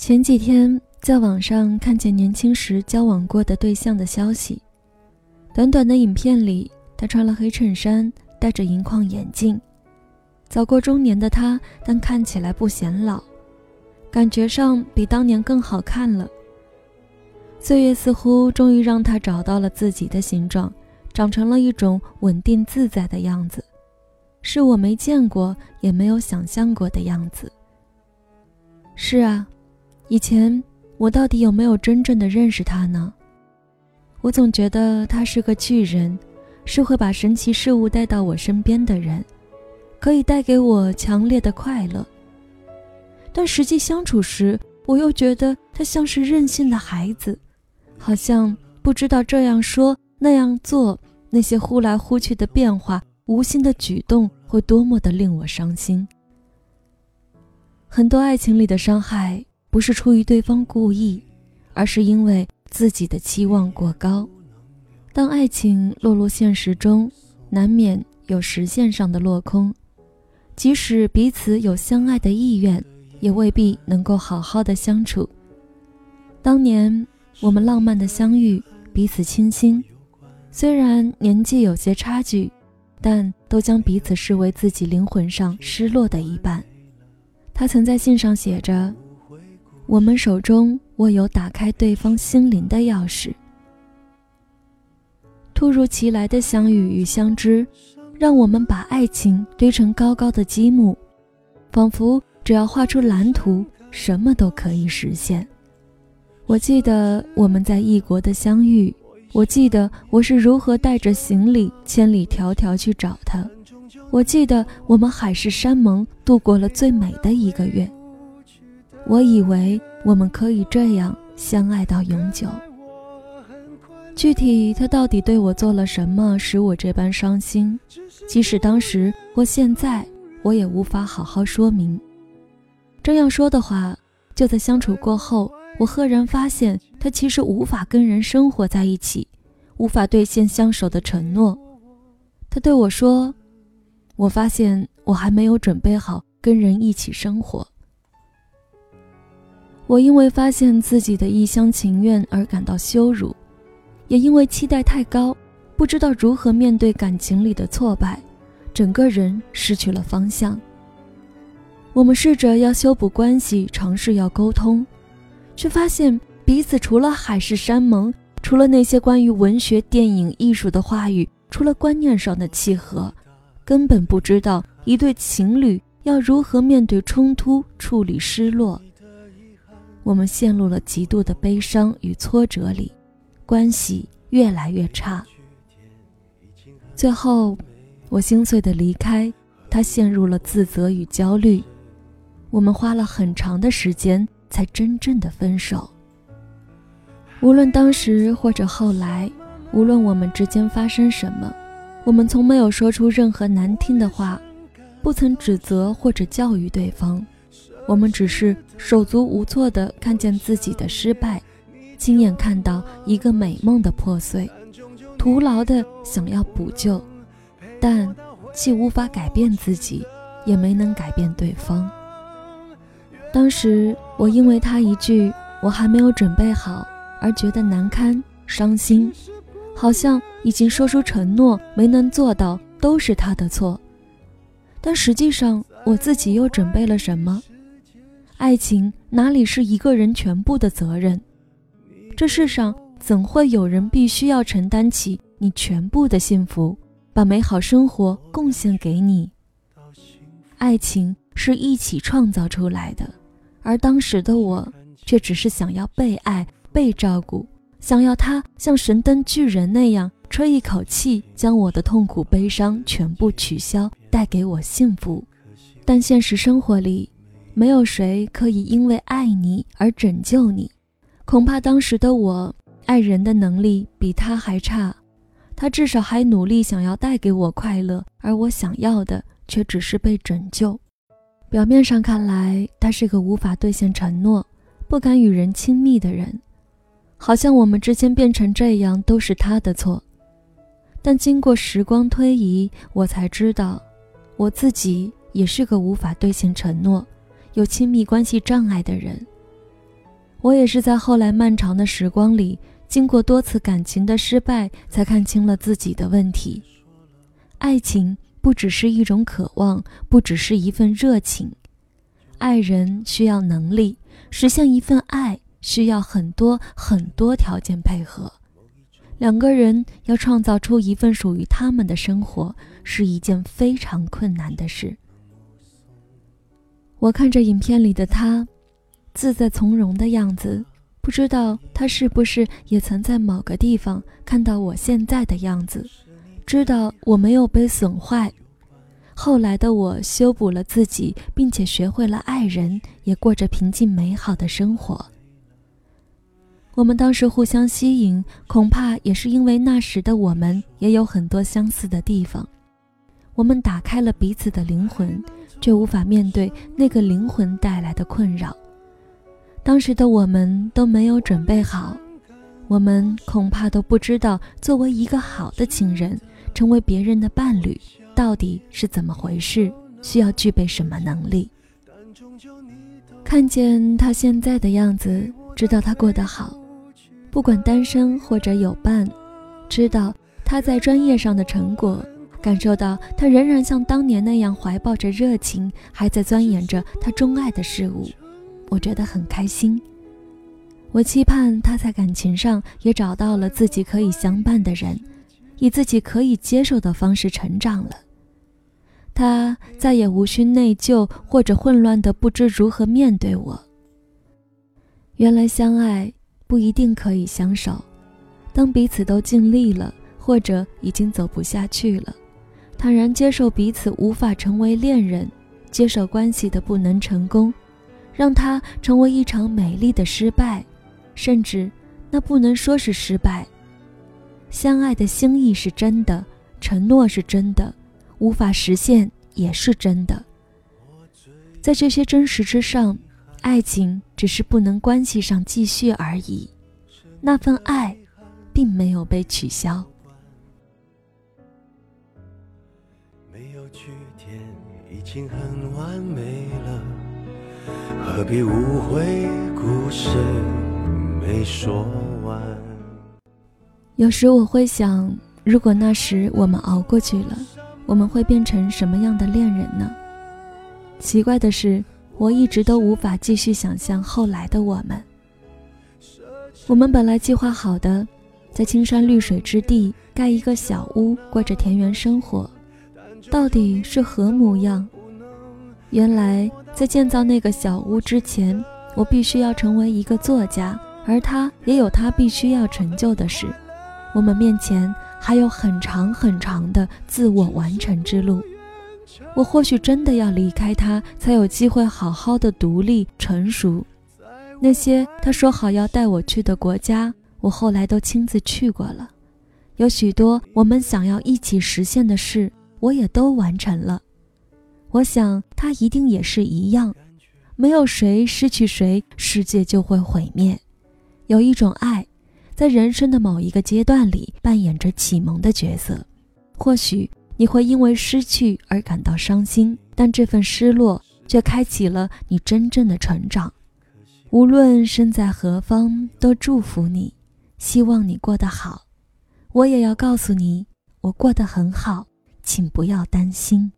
前几天在网上看见年轻时交往过的对象的消息，短短的影片里，他穿了黑衬衫，戴着银框眼镜，早过中年的他，但看起来不显老，感觉上比当年更好看了。岁月似乎终于让他找到了自己的形状，长成了一种稳定自在的样子，是我没见过也没有想象过的样子。是啊。以前我到底有没有真正的认识他呢？我总觉得他是个巨人，是会把神奇事物带到我身边的人，可以带给我强烈的快乐。但实际相处时，我又觉得他像是任性的孩子，好像不知道这样说那样做，那些忽来忽去的变化、无心的举动会多么的令我伤心。很多爱情里的伤害。不是出于对方故意，而是因为自己的期望过高。当爱情落入现实中，难免有实现上的落空。即使彼此有相爱的意愿，也未必能够好好的相处。当年我们浪漫的相遇，彼此倾心，虽然年纪有些差距，但都将彼此视为自己灵魂上失落的一半。他曾在信上写着。我们手中握有打开对方心灵的钥匙。突如其来的相遇与相知，让我们把爱情堆成高高的积木，仿佛只要画出蓝图，什么都可以实现。我记得我们在异国的相遇，我记得我是如何带着行李千里迢迢去找他，我记得我们海誓山盟度过了最美的一个月。我以为我们可以这样相爱到永久。具体他到底对我做了什么，使我这般伤心？即使当时或现在，我也无法好好说明。这样说的话，就在相处过后，我赫然发现他其实无法跟人生活在一起，无法兑现相守的承诺。他对我说：“我发现我还没有准备好跟人一起生活。”我因为发现自己的一厢情愿而感到羞辱，也因为期待太高，不知道如何面对感情里的挫败，整个人失去了方向。我们试着要修补关系，尝试要沟通，却发现彼此除了海誓山盟，除了那些关于文学、电影、艺术的话语，除了观念上的契合，根本不知道一对情侣要如何面对冲突、处理失落。我们陷入了极度的悲伤与挫折里，关系越来越差。最后，我心碎的离开，他陷入了自责与焦虑。我们花了很长的时间才真正的分手。无论当时或者后来，无论我们之间发生什么，我们从没有说出任何难听的话，不曾指责或者教育对方。我们只是手足无措地看见自己的失败，亲眼看到一个美梦的破碎，徒劳地想要补救，但既无法改变自己，也没能改变对方。当时我因为他一句“我还没有准备好”而觉得难堪、伤心，好像已经说出承诺没能做到都是他的错。但实际上我自己又准备了什么？爱情哪里是一个人全部的责任？这世上怎会有人必须要承担起你全部的幸福，把美好生活贡献给你？爱情是一起创造出来的，而当时的我却只是想要被爱、被照顾，想要他像神灯巨人那样吹一口气，将我的痛苦、悲伤全部取消，带给我幸福。但现实生活里，没有谁可以因为爱你而拯救你，恐怕当时的我爱人的能力比他还差。他至少还努力想要带给我快乐，而我想要的却只是被拯救。表面上看来，他是个无法兑现承诺、不敢与人亲密的人，好像我们之间变成这样都是他的错。但经过时光推移，我才知道，我自己也是个无法兑现承诺。有亲密关系障碍的人，我也是在后来漫长的时光里，经过多次感情的失败，才看清了自己的问题。爱情不只是一种渴望，不只是一份热情，爱人需要能力，实现一份爱需要很多很多条件配合。两个人要创造出一份属于他们的生活，是一件非常困难的事。我看着影片里的他。自在从容的样子，不知道他是不是也曾在某个地方看到我现在的样子，知道我没有被损坏。后来的我修补了自己，并且学会了爱人，也过着平静美好的生活。我们当时互相吸引，恐怕也是因为那时的我们也有很多相似的地方。我们打开了彼此的灵魂，却无法面对那个灵魂带来的困扰。当时的我们都没有准备好，我们恐怕都不知道，作为一个好的情人，成为别人的伴侣到底是怎么回事，需要具备什么能力。看见他现在的样子，知道他过得好，不管单身或者有伴，知道他在专业上的成果，感受到他仍然像当年那样怀抱着热情，还在钻研着他钟爱的事物。我觉得很开心。我期盼他在感情上也找到了自己可以相伴的人，以自己可以接受的方式成长了。他再也无需内疚或者混乱的不知如何面对我。原来相爱不一定可以相守，当彼此都尽力了，或者已经走不下去了，坦然接受彼此无法成为恋人，接受关系的不能成功。让它成为一场美丽的失败，甚至那不能说是失败。相爱的心意是真的，承诺是真的，无法实现也是真的。在这些真实之上，爱情只是不能关系上继续而已，那份爱并没有被取消。已经很完美了。何必误会故事没说完？有时我会想，如果那时我们熬过去了，我们会变成什么样的恋人呢？奇怪的是，我一直都无法继续想象后来的我们。我们本来计划好的，在青山绿水之地盖一个小屋，过着田园生活，到底是何模样？原来。在建造那个小屋之前，我必须要成为一个作家，而他也有他必须要成就的事。我们面前还有很长很长的自我完成之路。我或许真的要离开他，才有机会好好的独立成熟。那些他说好要带我去的国家，我后来都亲自去过了。有许多我们想要一起实现的事，我也都完成了。我想他一定也是一样，没有谁失去谁，世界就会毁灭。有一种爱，在人生的某一个阶段里扮演着启蒙的角色。或许你会因为失去而感到伤心，但这份失落却开启了你真正的成长。无论身在何方，都祝福你，希望你过得好。我也要告诉你，我过得很好，请不要担心。